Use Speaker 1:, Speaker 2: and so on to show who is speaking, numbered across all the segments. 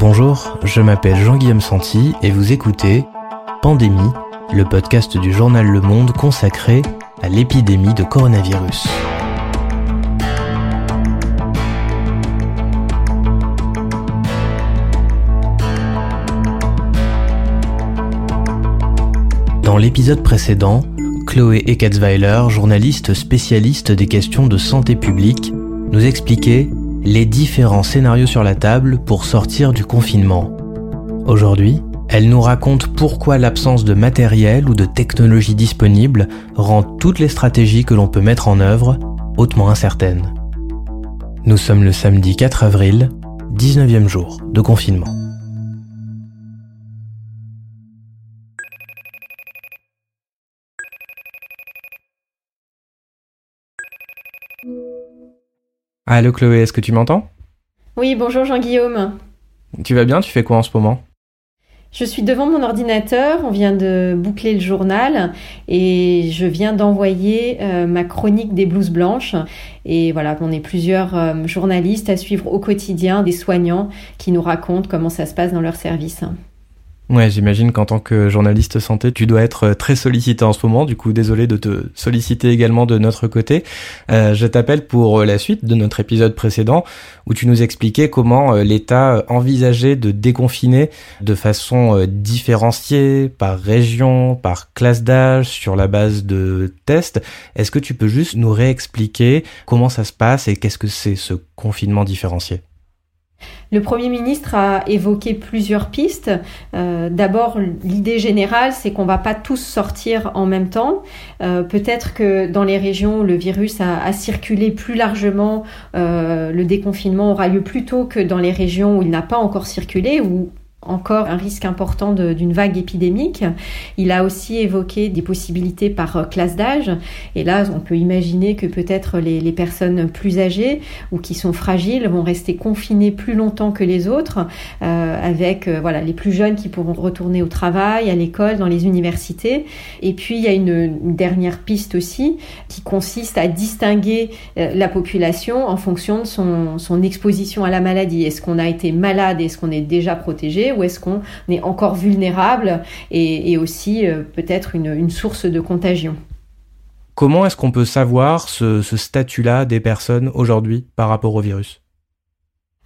Speaker 1: Bonjour, je m'appelle Jean-Guillaume Santi et vous écoutez Pandémie, le podcast du journal Le Monde consacré à l'épidémie de coronavirus. Dans l'épisode précédent, Chloé Eckertzweiler, journaliste spécialiste des questions de santé publique, nous expliquait les différents scénarios sur la table pour sortir du confinement. Aujourd'hui, elle nous raconte pourquoi l'absence de matériel ou de technologie disponible rend toutes les stratégies que l'on peut mettre en œuvre hautement incertaines. Nous sommes le samedi 4 avril, 19e jour de confinement. Allô Chloé, est-ce que tu m'entends?
Speaker 2: Oui, bonjour Jean-Guillaume.
Speaker 1: Tu vas bien? Tu fais quoi en ce moment?
Speaker 2: Je suis devant mon ordinateur, on vient de boucler le journal et je viens d'envoyer euh, ma chronique des blouses blanches. Et voilà, on est plusieurs euh, journalistes à suivre au quotidien des soignants qui nous racontent comment ça se passe dans leur service.
Speaker 1: Ouais, j'imagine qu'en tant que journaliste santé, tu dois être euh, très sollicité en ce moment. Du coup, désolé de te solliciter également de notre côté. Euh, je t'appelle pour euh, la suite de notre épisode précédent où tu nous expliquais comment l'État envisageait de déconfiner de façon différenciée par région, par classe d'âge, sur la base de tests. Est-ce que tu peux juste nous réexpliquer comment ça se passe et qu'est-ce que c'est ce confinement différencié?
Speaker 2: Le Premier ministre a évoqué plusieurs pistes. Euh, d'abord, l'idée générale, c'est qu'on va pas tous sortir en même temps. Euh, peut-être que dans les régions où le virus a, circulé plus largement, euh, le déconfinement aura lieu plus tôt que dans les régions où il n'a pas encore circulé, ou encore un risque important d'une vague épidémique. Il a aussi évoqué des possibilités par euh, classe d'âge. Et là, on peut imaginer que peut-être les, personnes plus âgées ou qui sont fragiles vont rester confinées plus longtemps que les autres, euh, avec euh, voilà les plus jeunes qui pourront retourner au travail, à l'école, dans les universités. Et puis il y a une, dernière piste aussi qui consiste à distinguer la population en fonction de son, son exposition à la maladie. Est-ce qu'on a été malade? Est-ce qu'on est déjà protégé? Ou est-ce qu'on est encore vulnérable et, aussi euh, peut-être une, source de contagion?
Speaker 1: Comment est-ce qu'on peut savoir ce, statut-là des personnes aujourd'hui par rapport au virus?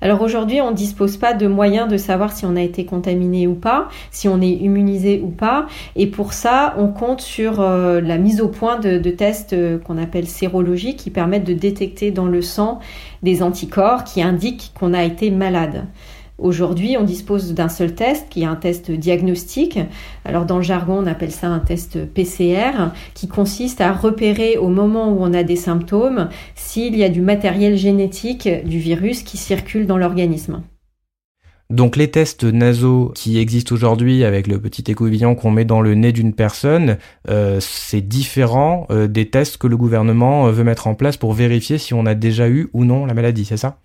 Speaker 2: Alors aujourd'hui, on ne dispose pas de moyens de savoir si on a été contaminé ou pas, si on est immunisé ou pas. Et pour ça, on compte sur euh, la mise au point de, tests euh, qu'on appelle sérologiques qui permettent de détecter dans le sang des anticorps qui indiquent qu'on a été malade. Aujourd'hui, on dispose d'un seul test qui est un test diagnostique. Alors dans le jargon, on appelle ça un test PCR qui consiste à repérer au moment où on a des symptômes s'il y a du matériel génétique du virus qui circule dans l'organisme.
Speaker 1: Donc les tests nasaux qui existent aujourd'hui avec le petit écouvillon qu'on met dans le nez d'une personne, euh, c'est différent euh, des tests que le gouvernement euh, veut mettre en place pour vérifier si on a déjà eu ou non la maladie, c'est ça?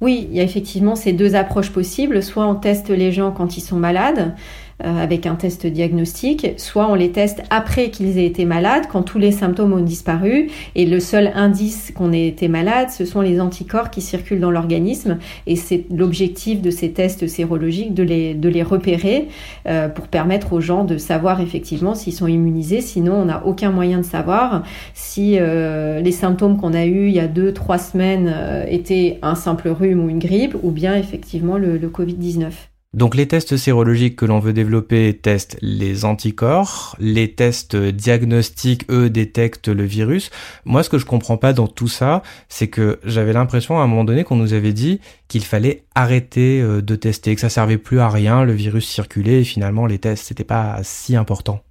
Speaker 2: Oui, il y a effectivement ces deux approches possibles. Soit on teste les gens quand ils sont malades, avec un test diagnostique, soit on les teste après qu'ils aient été malades, quand tous les symptômes ont disparu, et le seul indice qu'on ait été malade, ce sont les anticorps qui circulent dans l'organisme, et c'est l'objectif de ces tests sérologiques de les, de les repérer euh, pour permettre aux gens de savoir effectivement s'ils sont immunisés, sinon on n'a aucun moyen de savoir si euh, les symptômes qu'on a eus il y a deux, trois semaines étaient un simple rhume ou une grippe, ou bien effectivement le, le Covid-19.
Speaker 1: Donc les tests sérologiques que l'on veut développer testent les anticorps, les tests diagnostiques, eux, détectent le virus. Moi, ce que je comprends pas dans tout ça, c'est que j'avais l'impression à un moment donné qu'on nous avait dit qu'il fallait arrêter euh, de tester, que ça servait plus à rien, le virus circulait et finalement les tests c'était pas si important.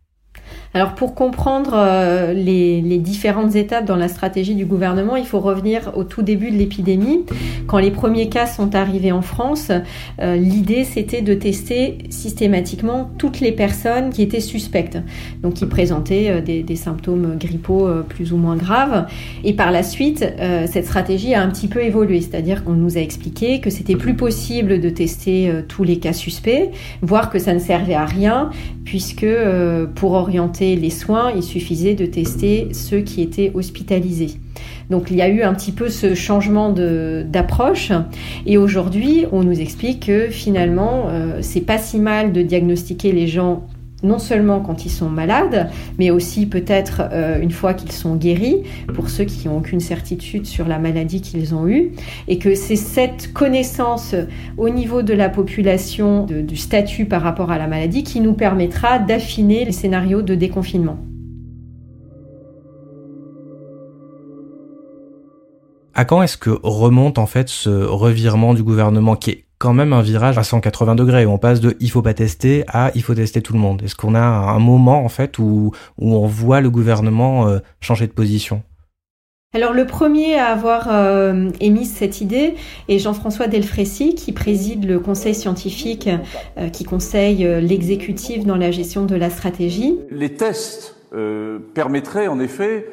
Speaker 2: Alors pour comprendre euh, les, différentes étapes dans la stratégie du gouvernement, il faut revenir au tout début de l'épidémie. Quand les premiers cas sont arrivés en France, euh, l'idée c'était de tester systématiquement toutes les personnes qui étaient suspectes, donc qui présentaient euh, des, symptômes grippaux plus ou moins graves. Et par la suite, cette stratégie a un petit peu évolué, c'est-à-dire qu'on nous a expliqué que c'était plus possible de tester tous les cas suspects, voire que ça ne servait à rien, puisque pour orienter les soins, il suffisait de tester ceux qui étaient hospitalisés. Donc il y a eu un petit peu ce changement d'approche. Et aujourd'hui, on nous explique que finalement, euh, c'est pas si mal de diagnostiquer les gens non seulement quand ils sont malades, mais aussi peut-être euh, une fois qu'ils sont guéris, pour ceux qui n'ont aucune certitude sur la maladie qu'ils ont eue, et que c'est cette connaissance au niveau de la population du statut par rapport à la maladie qui nous permettra d'affiner les scénarios de déconfinement.
Speaker 1: À quand est-ce que remonte en fait ce revirement du gouvernement qui est quand même un virage à 180 degrés. On passe de il faut pas tester à il faut tester tout le monde. Est-ce qu'on a un moment en fait où, où on voit le gouvernement euh, changer de position?
Speaker 2: Alors le premier à avoir euh, émis cette idée est Jean-François Delfrécy qui préside le conseil scientifique euh, qui conseille l'exécutif dans la gestion de la stratégie.
Speaker 3: Les tests permettraient en effet,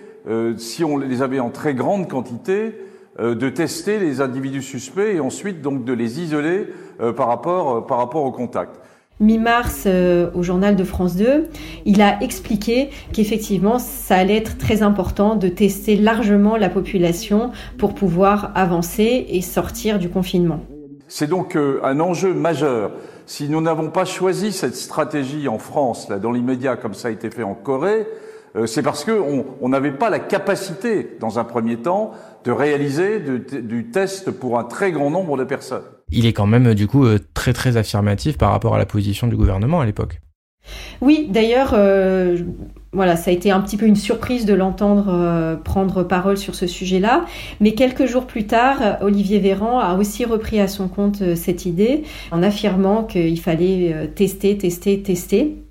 Speaker 3: si on les avait en très grande quantité, euh, de tester les individus suspects et ensuite donc de les isoler euh, par rapport, euh, par rapport au contact
Speaker 2: mi-mars au journal de France 2, il a expliqué qu'effectivement, ça allait être très important de tester largement la population pour pouvoir avancer et sortir du confinement.
Speaker 3: C'est donc un enjeu majeur. Si nous n'avons pas choisi cette stratégie en France, là, dans l'immédiat, comme ça a été fait en Corée, c'est parce qu'on n'avait pas la capacité, dans un premier temps, de réaliser du test pour un très grand nombre de personnes.
Speaker 1: Il est quand même du coup euh, très très affirmatif par rapport à la position du gouvernement à l'époque.
Speaker 2: Oui, d'ailleurs, euh, voilà, ça a été un petit peu une surprise de l'entendre euh, prendre parole sur ce sujet-là. Mais quelques jours plus tard, Olivier Véran a aussi repris à son compte cette idée en affirmant qu'il fallait tester, tester, tester.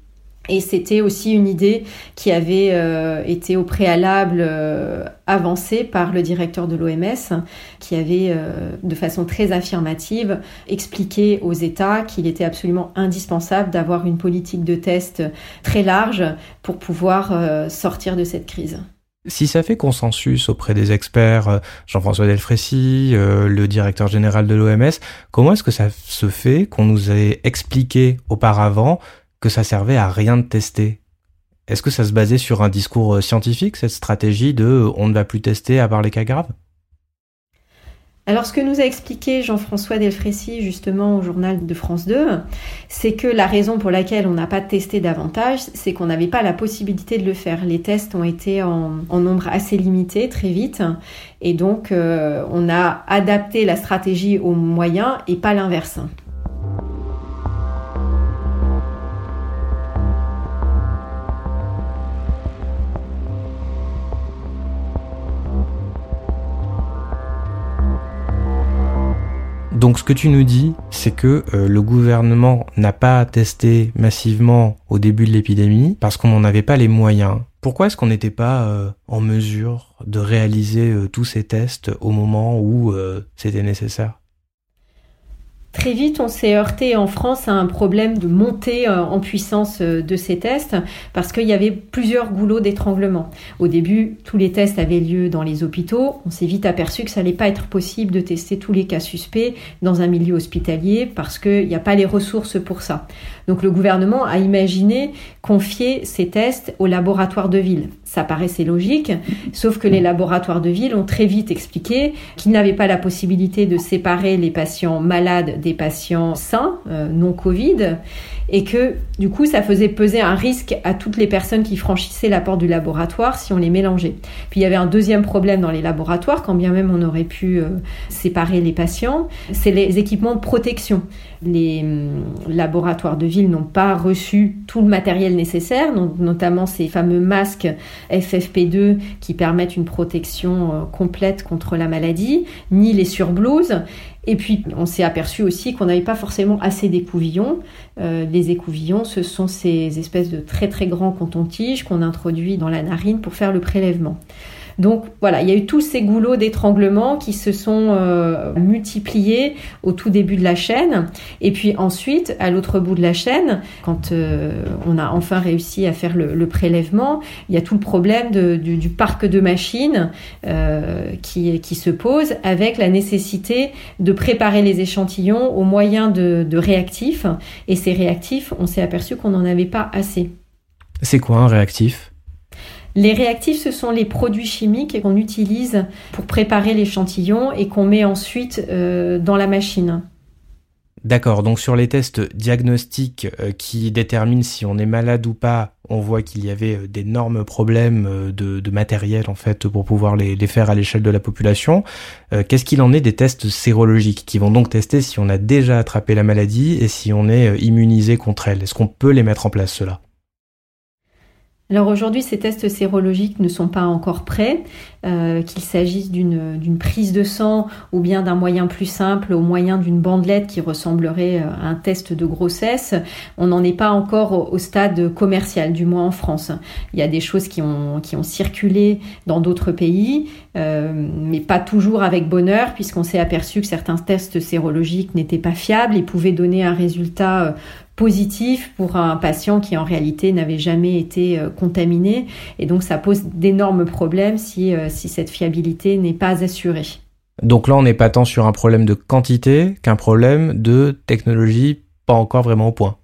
Speaker 2: Et c'était aussi une idée qui avait euh, été au préalable euh, avancée par le directeur de l'OMS, qui avait euh, de façon très affirmative expliqué aux États qu'il était absolument indispensable d'avoir une politique de test très large pour pouvoir sortir de cette crise.
Speaker 1: Si ça fait consensus auprès des experts, Jean-François Delfrécy, le directeur général de l'OMS, comment est-ce que ça se fait qu'on nous ait expliqué auparavant que ça servait à rien de tester. Est-ce que ça se basait sur un discours euh, scientifique, cette stratégie de euh, on ne va plus tester à part les cas graves?
Speaker 2: Alors, ce que nous a expliqué Jean-François Delfrécy, justement, au journal de France 2, c'est que la raison pour laquelle on n'a pas testé davantage, c'est qu'on n'avait pas la possibilité de le faire. Les tests ont été en, nombre assez limité, très vite, et donc euh, on a adapté la stratégie aux moyens et pas l'inverse.
Speaker 1: Donc ce que tu nous dis, c'est que euh, le gouvernement n'a pas testé massivement au début de l'épidémie parce qu'on n'en avait pas les moyens. Pourquoi est-ce qu'on n'était pas euh, en mesure de réaliser euh, tous ces tests au moment où c'était nécessaire?
Speaker 2: Très vite, on s'est heurté en France à un problème de montée euh, en puissance euh, de ces tests parce qu'il y avait plusieurs goulots d'étranglement. Au début, tous les tests avaient lieu dans les hôpitaux. On s'est vite aperçu que ça n'allait pas être possible de tester tous les cas suspects dans un milieu hospitalier parce qu'il n'y a pas les ressources pour ça. Donc le gouvernement a imaginé confier ces tests aux laboratoires de ville. Ça paraissait logique, sauf que les laboratoires de ville ont très vite expliqué qu'ils n'avaient pas la possibilité de séparer les patients malades des patients sains, euh, non Covid, et que du coup ça faisait peser un risque à toutes les personnes qui franchissaient la porte du laboratoire si on les mélangeait. Puis il y avait un deuxième problème dans les laboratoires, quand bien même on aurait pu euh, séparer les patients, c'est les équipements de protection. Les hum, laboratoires de ville n'ont pas reçu tout le matériel nécessaire, notamment ces fameux masques FFP2 qui permettent une protection euh, complète contre la maladie, ni les surblouses. Et puis, on s'est aperçu aussi qu'on n'avait pas forcément assez d'écouvillons. Euh, les écouvillons, ce sont ces espèces de très très grands cotons-tiges qu'on introduit dans la narine pour faire le prélèvement. Donc voilà, il y a eu tous ces goulots d'étranglement qui se sont euh, multipliés au tout début de la chaîne. Et puis ensuite, à l'autre bout de la chaîne, quand euh, on a enfin réussi à faire le, prélèvement, il y a tout le problème du, parc de machines euh, qui, se pose avec la nécessité de préparer les échantillons au moyen de, de réactifs. Et ces réactifs, on s'est aperçu qu'on n'en avait pas assez.
Speaker 1: C'est quoi un réactif?
Speaker 2: Les réactifs, ce sont les produits chimiques qu'on utilise pour préparer l'échantillon et qu'on met ensuite euh, dans la machine.
Speaker 1: D'accord, donc sur les tests diagnostiques euh, qui déterminent si on est malade ou pas, on voit qu'il y avait euh, d'énormes problèmes de, matériel en fait pour pouvoir les, les faire à l'échelle de la population. Qu'est-ce qu'il en est des tests sérologiques qui vont donc tester si on a déjà attrapé la maladie et si on est immunisé contre elle? Est-ce qu'on peut les mettre en place cela?
Speaker 2: Alors aujourd'hui, ces tests sérologiques ne sont pas encore prêts, euh, qu'il s'agisse d'une prise de sang ou bien d'un moyen plus simple, au moyen d'une bandelette qui ressemblerait euh, à un test de grossesse. On n'en est pas encore au, stade commercial, du moins en France. Il y a des choses qui ont, qui ont circulé dans d'autres pays, euh, mais pas toujours avec bonheur, puisqu'on s'est aperçu que certains tests sérologiques n'étaient pas fiables et pouvaient donner un résultat positif pour un patient qui en réalité n'avait jamais été euh, contaminé. Et donc ça pose d'énormes problèmes si, euh, si cette fiabilité n'est pas assurée.
Speaker 1: Donc là, on n'est pas tant sur un problème de quantité qu'un problème de technologie pas encore vraiment au point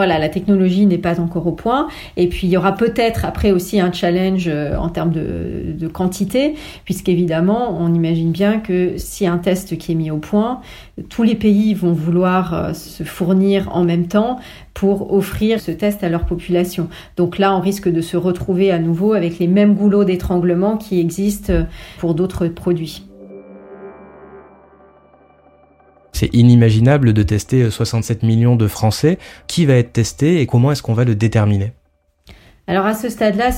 Speaker 2: voilà, la technologie n'est pas encore au point. Et puis il y aura peut-être après aussi un challenge euh, en termes de, de quantité, puisqu'évidemment, on imagine bien que si un test qui est mis au point, tous les pays vont vouloir euh, se fournir en même temps pour offrir ce test à leur population. Donc là, on risque de se retrouver à nouveau avec les mêmes goulots d'étranglement qui existent pour d'autres produits.
Speaker 1: C'est inimaginable de tester 67 millions de Français. Qui va être testé et comment est-ce qu'on va le déterminer?
Speaker 2: Alors à ce stade-là,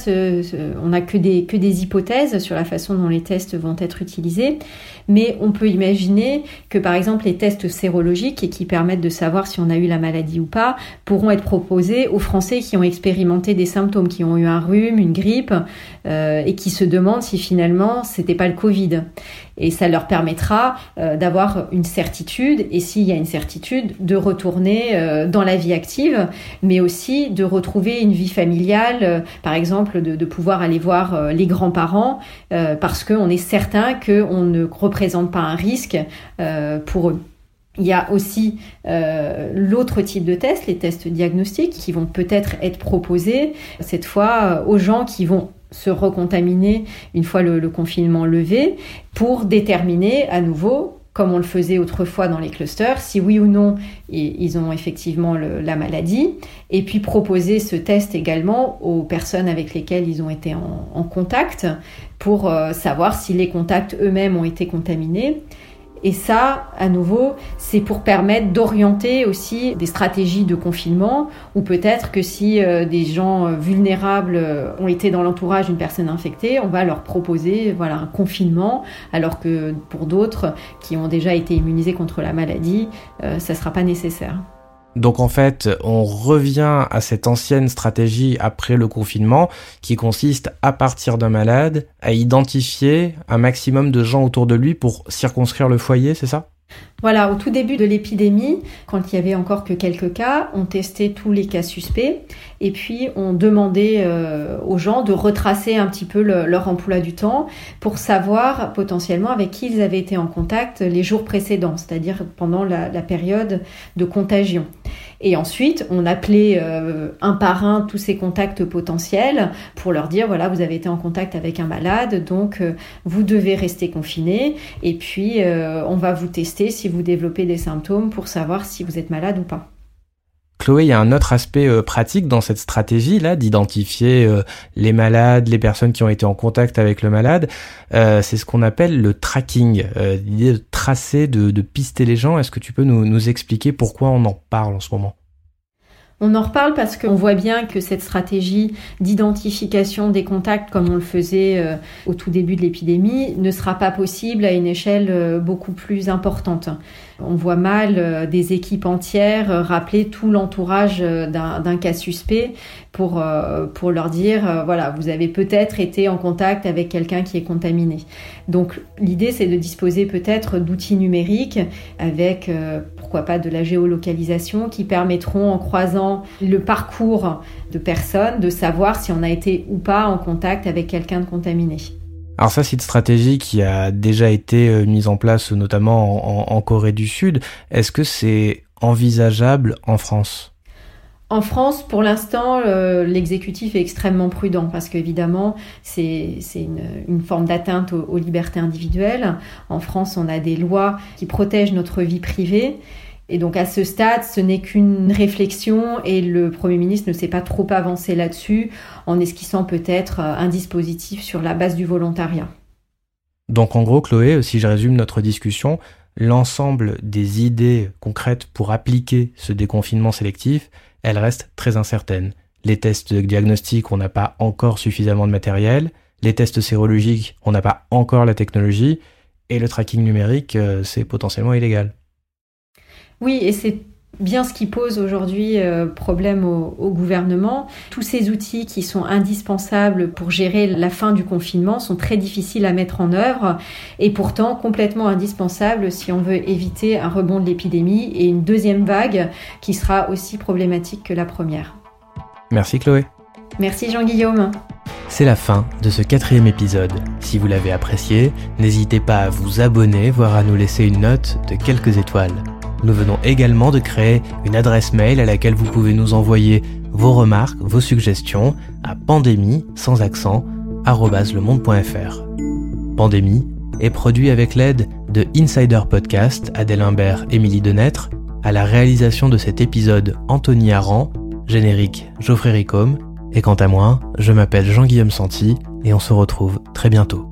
Speaker 2: on n'a que des, hypothèses sur la façon dont les tests vont être utilisés, mais on peut imaginer que par exemple les tests sérologiques qui permettent de savoir si on a eu la maladie ou pas pourront être proposés aux Français qui ont expérimenté des symptômes, qui ont eu un rhume, une grippe euh, et qui se demandent si finalement c'était pas le Covid. Et ça leur permettra euh, d'avoir une certitude et s'il y a une certitude de retourner euh, dans la vie active mais aussi de retrouver une vie familiale euh, par exemple de, pouvoir aller voir les grands-parents parce qu'on est certain qu'on ne représente pas un risque pour eux. Il y a aussi l'autre type de tests, les tests diagnostiques, qui vont peut-être être proposés cette fois aux gens qui vont se recontaminer une fois le, confinement levé pour déterminer à nouveau comme on le faisait autrefois dans les clusters, si oui ou non ils ont effectivement la maladie, et puis proposer ce test également aux personnes avec lesquelles ils ont été en, contact pour euh, savoir si les contacts eux-mêmes ont été contaminés et ça, à nouveau, c'est pour permettre d'orienter aussi des stratégies de confinement, ou peut-être que si euh, des gens euh, vulnérables euh, ont été dans l'entourage d'une personne infectée, on va leur proposer voilà un confinement, alors que pour d'autres qui ont déjà été immunisés contre la maladie, ça ne sera pas nécessaire.
Speaker 1: Donc en fait, on revient à cette ancienne stratégie après le confinement qui consiste à partir d'un malade à identifier un maximum de gens autour de lui pour circonscrire le foyer, c'est ça?
Speaker 2: Voilà, au tout début de l'épidémie, quand il y avait encore que quelques cas, on testait tous les cas suspects et puis on demandait euh, aux gens de retracer un petit peu leur emploi du temps pour savoir potentiellement avec qui ils avaient été en contact les jours précédents, c'est-à-dire pendant la, période de contagion. Et ensuite, on appelait euh, un par un tous ces contacts potentiels pour leur dire voilà, vous avez été en contact avec un malade, donc euh, vous devez rester confiné. Et puis, on va vous tester si vous développez des symptômes pour savoir si vous êtes malade ou pas.
Speaker 1: Chloé, il y a un autre aspect euh, pratique dans cette stratégie-là d'identifier euh, les malades, les personnes qui ont été en contact avec le malade. Euh, c'est ce qu'on appelle le tracking, l'idée de tracer, de, pister les gens. Est-ce que tu peux nous expliquer pourquoi on en parle en ce moment?
Speaker 2: On en reparle parce qu'on voit bien que cette stratégie d'identification des contacts, comme on le faisait euh, au tout début de l'épidémie, ne sera pas possible à une échelle euh, beaucoup plus importante. On voit mal euh, des équipes entières rappeler tout l'entourage d'un cas suspect pour, pour leur dire, voilà, vous avez peut-être été en contact avec quelqu'un qui est contaminé. Donc l'idée, c'est de disposer peut-être d'outils numériques avec, pourquoi pas, de la géolocalisation qui permettront, en croisant le parcours de personnes, de savoir si on a été ou pas en contact avec quelqu'un de contaminé.
Speaker 1: Alors ça, c'est une stratégie qui a déjà été euh, mise en place notamment en, Corée du Sud. Est-ce que c'est envisageable en France?
Speaker 2: En France, pour l'instant, l'exécutif est extrêmement prudent parce qu'évidemment, c'est une, forme d'atteinte aux, libertés individuelles. En France, on a des lois qui protègent notre vie privée. Et donc à ce stade, ce n'est qu'une réflexion et le Premier ministre ne s'est pas trop avancé là-dessus en esquissant peut-être un dispositif sur la base du volontariat.
Speaker 1: Donc en gros, Chloé, si je résume notre discussion, l'ensemble des idées concrètes pour appliquer ce déconfinement sélectif, elles restent très incertaines. Les tests de diagnostic, on n'a pas encore suffisamment de matériel. Les tests sérologiques, on n'a pas encore la technologie. Et le tracking numérique, euh, c'est potentiellement illégal.
Speaker 2: Oui, et c'est bien ce qui pose aujourd'hui euh, problème au, gouvernement. Tous ces outils qui sont indispensables pour gérer la fin du confinement sont très difficiles à mettre en œuvre et pourtant complètement indispensables si on veut éviter un rebond de l'épidémie et une deuxième vague qui sera aussi problématique que la première.
Speaker 1: Merci Chloé.
Speaker 2: Merci Jean-Guillaume.
Speaker 1: C'est la fin de ce quatrième épisode. Si vous l'avez apprécié, n'hésitez pas à vous abonner, voire à nous laisser une note de quelques étoiles. Nous venons également de créer une adresse mail à laquelle vous pouvez nous envoyer vos remarques, vos suggestions à pandémie sans accent @lemonde.fr. Pandémie est produit avec l'aide de Insider Podcast, Adèle Imbert, Émilie Denêtre, à la réalisation de cet épisode Anthony Aran, générique Geoffrey Ricom, et quant à moi, je m'appelle Jean-Guillaume Santi et on se retrouve très bientôt.